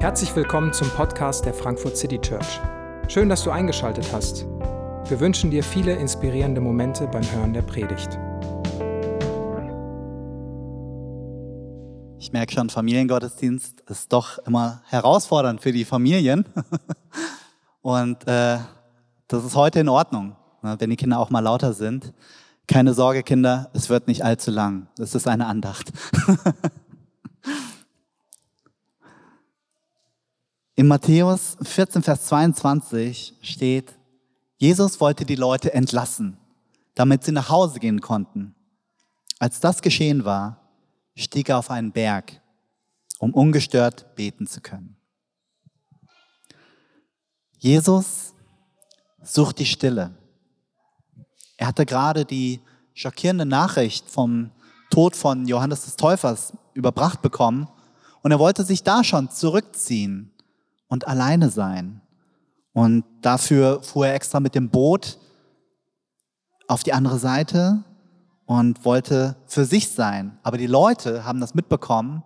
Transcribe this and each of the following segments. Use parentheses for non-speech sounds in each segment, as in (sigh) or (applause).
Herzlich willkommen zum Podcast der Frankfurt City Church. Schön, dass du eingeschaltet hast. Wir wünschen dir viele inspirierende Momente beim Hören der Predigt. Ich merke schon, Familiengottesdienst ist doch immer herausfordernd für die Familien. (laughs) Und äh, das ist heute in Ordnung, ne, wenn die Kinder auch mal lauter sind. Keine Sorge, Kinder, es wird nicht allzu lang. Es ist eine Andacht. (laughs) In Matthäus 14, Vers 22 steht, Jesus wollte die Leute entlassen, damit sie nach Hause gehen konnten. Als das geschehen war, stieg er auf einen Berg, um ungestört beten zu können. Jesus sucht die Stille. Er hatte gerade die schockierende Nachricht vom Tod von Johannes des Täufers überbracht bekommen und er wollte sich da schon zurückziehen und alleine sein. Und dafür fuhr er extra mit dem Boot auf die andere Seite und wollte für sich sein. Aber die Leute haben das mitbekommen.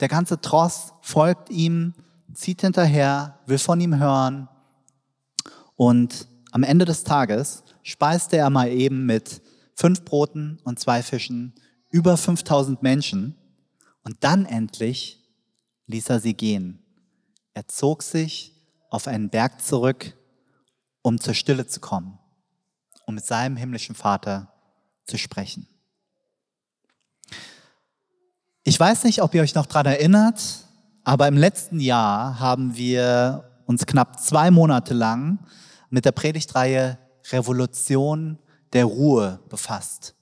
Der ganze Tross folgt ihm, zieht hinterher, will von ihm hören. Und am Ende des Tages speiste er mal eben mit fünf Broten und zwei Fischen über 5000 Menschen. Und dann endlich ließ er sie gehen. Er zog sich auf einen Berg zurück, um zur Stille zu kommen, um mit seinem himmlischen Vater zu sprechen. Ich weiß nicht, ob ihr euch noch daran erinnert, aber im letzten Jahr haben wir uns knapp zwei Monate lang mit der Predigtreihe Revolution der Ruhe befasst.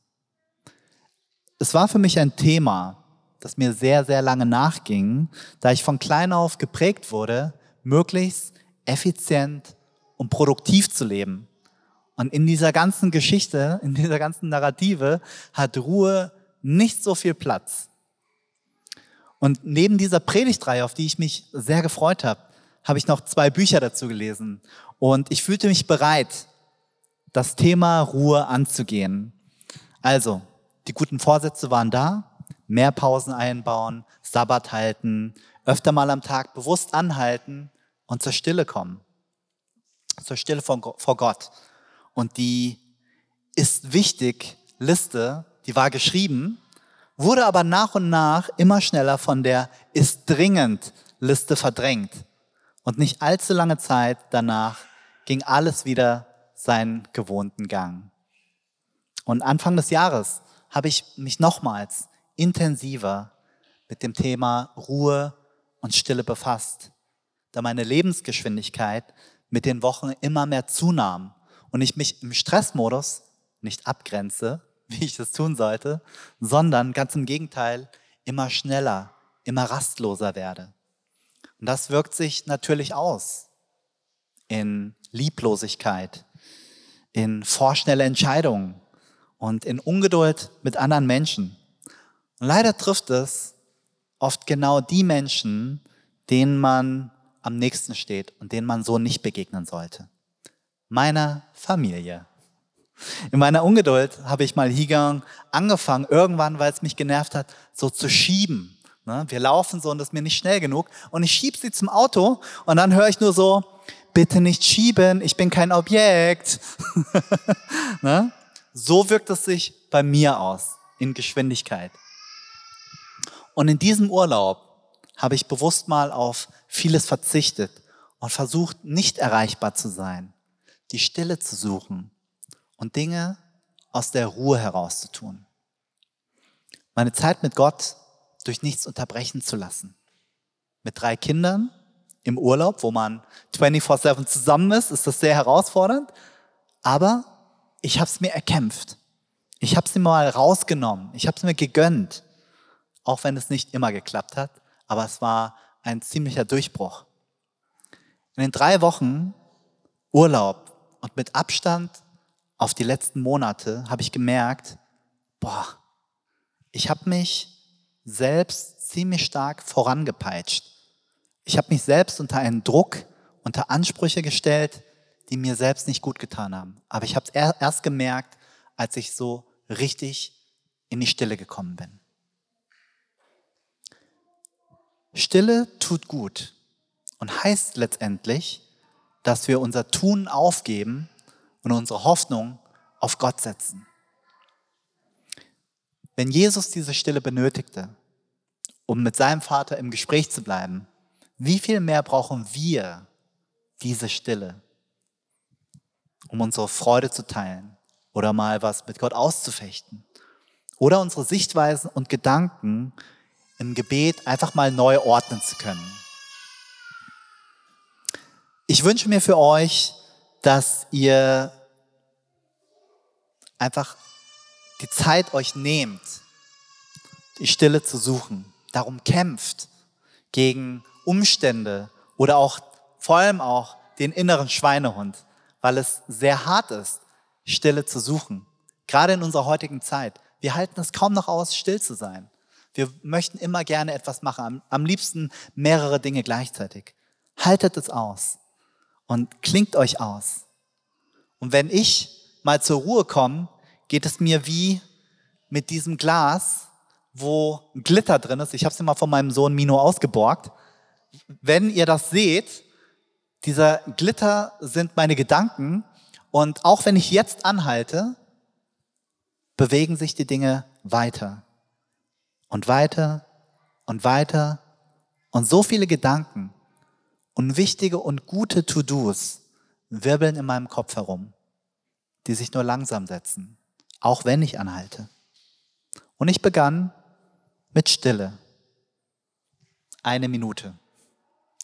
Es war für mich ein Thema, das mir sehr, sehr lange nachging, da ich von klein auf geprägt wurde, möglichst effizient und produktiv zu leben. Und in dieser ganzen Geschichte, in dieser ganzen Narrative hat Ruhe nicht so viel Platz. Und neben dieser Predigtreihe, auf die ich mich sehr gefreut habe, habe ich noch zwei Bücher dazu gelesen. Und ich fühlte mich bereit, das Thema Ruhe anzugehen. Also, die guten Vorsätze waren da, mehr Pausen einbauen, Sabbat halten, öfter mal am Tag bewusst anhalten und zur Stille kommen. Zur Stille vor Gott. Und die ist wichtig Liste, die war geschrieben, wurde aber nach und nach immer schneller von der ist dringend Liste verdrängt. Und nicht allzu lange Zeit danach ging alles wieder seinen gewohnten Gang. Und Anfang des Jahres habe ich mich nochmals intensiver mit dem Thema Ruhe und Stille befasst, da meine Lebensgeschwindigkeit mit den Wochen immer mehr zunahm und ich mich im Stressmodus nicht abgrenze, (laughs) wie ich das tun sollte, sondern ganz im Gegenteil immer schneller, immer rastloser werde. Und das wirkt sich natürlich aus in Lieblosigkeit, in vorschnelle Entscheidungen und in Ungeduld mit anderen Menschen. Und leider trifft es oft genau die Menschen, denen man am nächsten steht und denen man so nicht begegnen sollte meiner Familie. In meiner Ungeduld habe ich mal Higang angefangen, irgendwann, weil es mich genervt hat, so zu schieben. Ne? Wir laufen so und das ist mir nicht schnell genug. Und ich schiebe sie zum Auto und dann höre ich nur so, bitte nicht schieben, ich bin kein Objekt. (laughs) ne? So wirkt es sich bei mir aus, in Geschwindigkeit. Und in diesem Urlaub habe ich bewusst mal auf vieles verzichtet und versucht, nicht erreichbar zu sein die Stille zu suchen und Dinge aus der Ruhe herauszutun. Meine Zeit mit Gott durch nichts unterbrechen zu lassen. Mit drei Kindern im Urlaub, wo man 24/7 zusammen ist, ist das sehr herausfordernd. Aber ich habe es mir erkämpft. Ich habe es mir mal rausgenommen. Ich habe es mir gegönnt. Auch wenn es nicht immer geklappt hat. Aber es war ein ziemlicher Durchbruch. In den drei Wochen Urlaub und mit Abstand auf die letzten Monate habe ich gemerkt, boah, ich habe mich selbst ziemlich stark vorangepeitscht. Ich habe mich selbst unter einen Druck, unter Ansprüche gestellt, die mir selbst nicht gut getan haben. Aber ich habe es erst gemerkt, als ich so richtig in die Stille gekommen bin. Stille tut gut. und heißt letztendlich, dass wir unser Tun aufgeben und unsere Hoffnung auf Gott setzen. Wenn Jesus diese Stille benötigte, um mit seinem Vater im Gespräch zu bleiben, wie viel mehr brauchen wir diese Stille, um unsere Freude zu teilen oder mal was mit Gott auszufechten oder unsere Sichtweisen und Gedanken im Gebet einfach mal neu ordnen zu können. Ich wünsche mir für euch, dass ihr einfach die Zeit euch nehmt, die Stille zu suchen, darum kämpft, gegen Umstände oder auch vor allem auch den inneren Schweinehund, weil es sehr hart ist, Stille zu suchen. Gerade in unserer heutigen Zeit. Wir halten es kaum noch aus, still zu sein. Wir möchten immer gerne etwas machen, am, liebsten mehrere Dinge gleichzeitig. Haltet es aus und klingt euch aus. Und wenn ich mal zur Ruhe komme, geht es mir wie mit diesem Glas, wo Glitter drin ist. Ich habe es immer von meinem Sohn Mino ausgeborgt. Wenn ihr das seht, dieser Glitter sind meine Gedanken. Und auch wenn ich jetzt anhalte, bewegen sich die Dinge weiter und weiter und weiter. Und so viele Gedanken und wichtige und gute To-Dos wirbeln in meinem Kopf herum, die sich nur langsam setzen auch wenn ich anhalte. Und ich begann mit Stille. Eine Minute.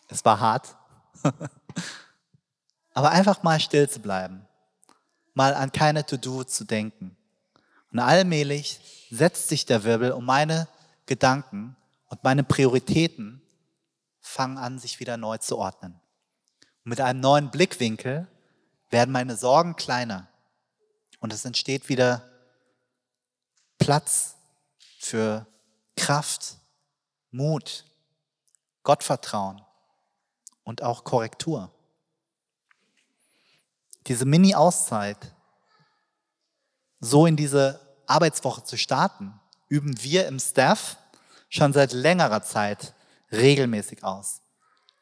Es war hart, (laughs) aber einfach mal still zu bleiben, mal an keine To-Do zu denken. Und allmählich setzt sich der Wirbel und meine Gedanken und meine Prioritäten fangen an, sich wieder neu zu ordnen. Und mit einem neuen Blickwinkel werden meine Sorgen kleiner und es entsteht wieder Platz für Kraft, Mut, Gottvertrauen und auch Korrektur. Diese Mini-Auszeit, so in diese Arbeitswoche zu starten, üben wir im Staff schon seit längerer Zeit regelmäßig aus.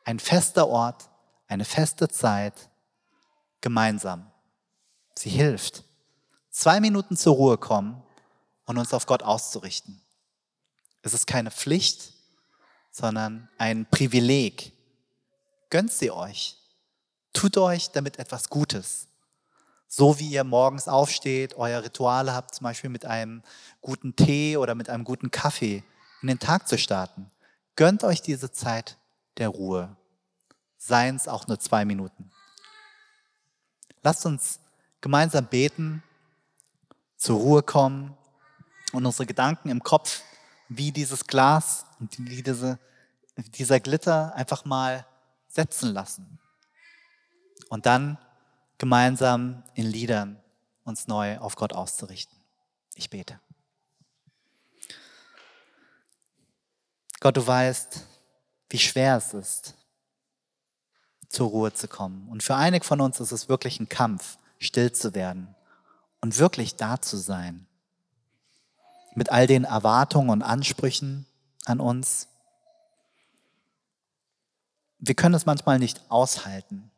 Ein fester Ort, eine feste Zeit, gemeinsam. Sie hilft. Zwei Minuten zur Ruhe kommen und uns auf Gott auszurichten. Es ist keine Pflicht, sondern ein Privileg. Gönnt sie euch. Tut euch damit etwas Gutes. So wie ihr morgens aufsteht, euer Rituale habt, zum Beispiel mit einem guten Tee oder mit einem guten Kaffee in den Tag zu starten. Gönnt euch diese Zeit der Ruhe. Seien es auch nur zwei Minuten. Lasst uns gemeinsam beten, zur Ruhe kommen und unsere Gedanken im Kopf wie dieses Glas und wie diese, dieser Glitter einfach mal setzen lassen. Und dann gemeinsam in Liedern uns neu auf Gott auszurichten. Ich bete. Gott, du weißt, wie schwer es ist, zur Ruhe zu kommen. Und für einige von uns ist es wirklich ein Kampf, still zu werden und wirklich da zu sein mit all den Erwartungen und Ansprüchen an uns. Wir können es manchmal nicht aushalten,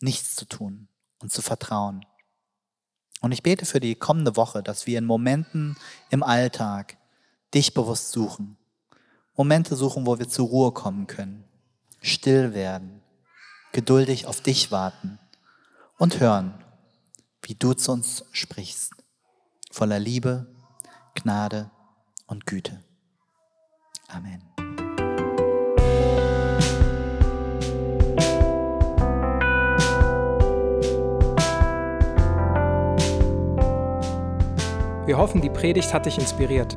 nichts zu tun und zu vertrauen. Und ich bete für die kommende Woche, dass wir in Momenten im Alltag dich bewusst suchen. Momente suchen, wo wir zur Ruhe kommen können, still werden, geduldig auf dich warten und hören, wie du zu uns sprichst, voller Liebe Gnade und Güte. Amen. Wir hoffen, die Predigt hat dich inspiriert.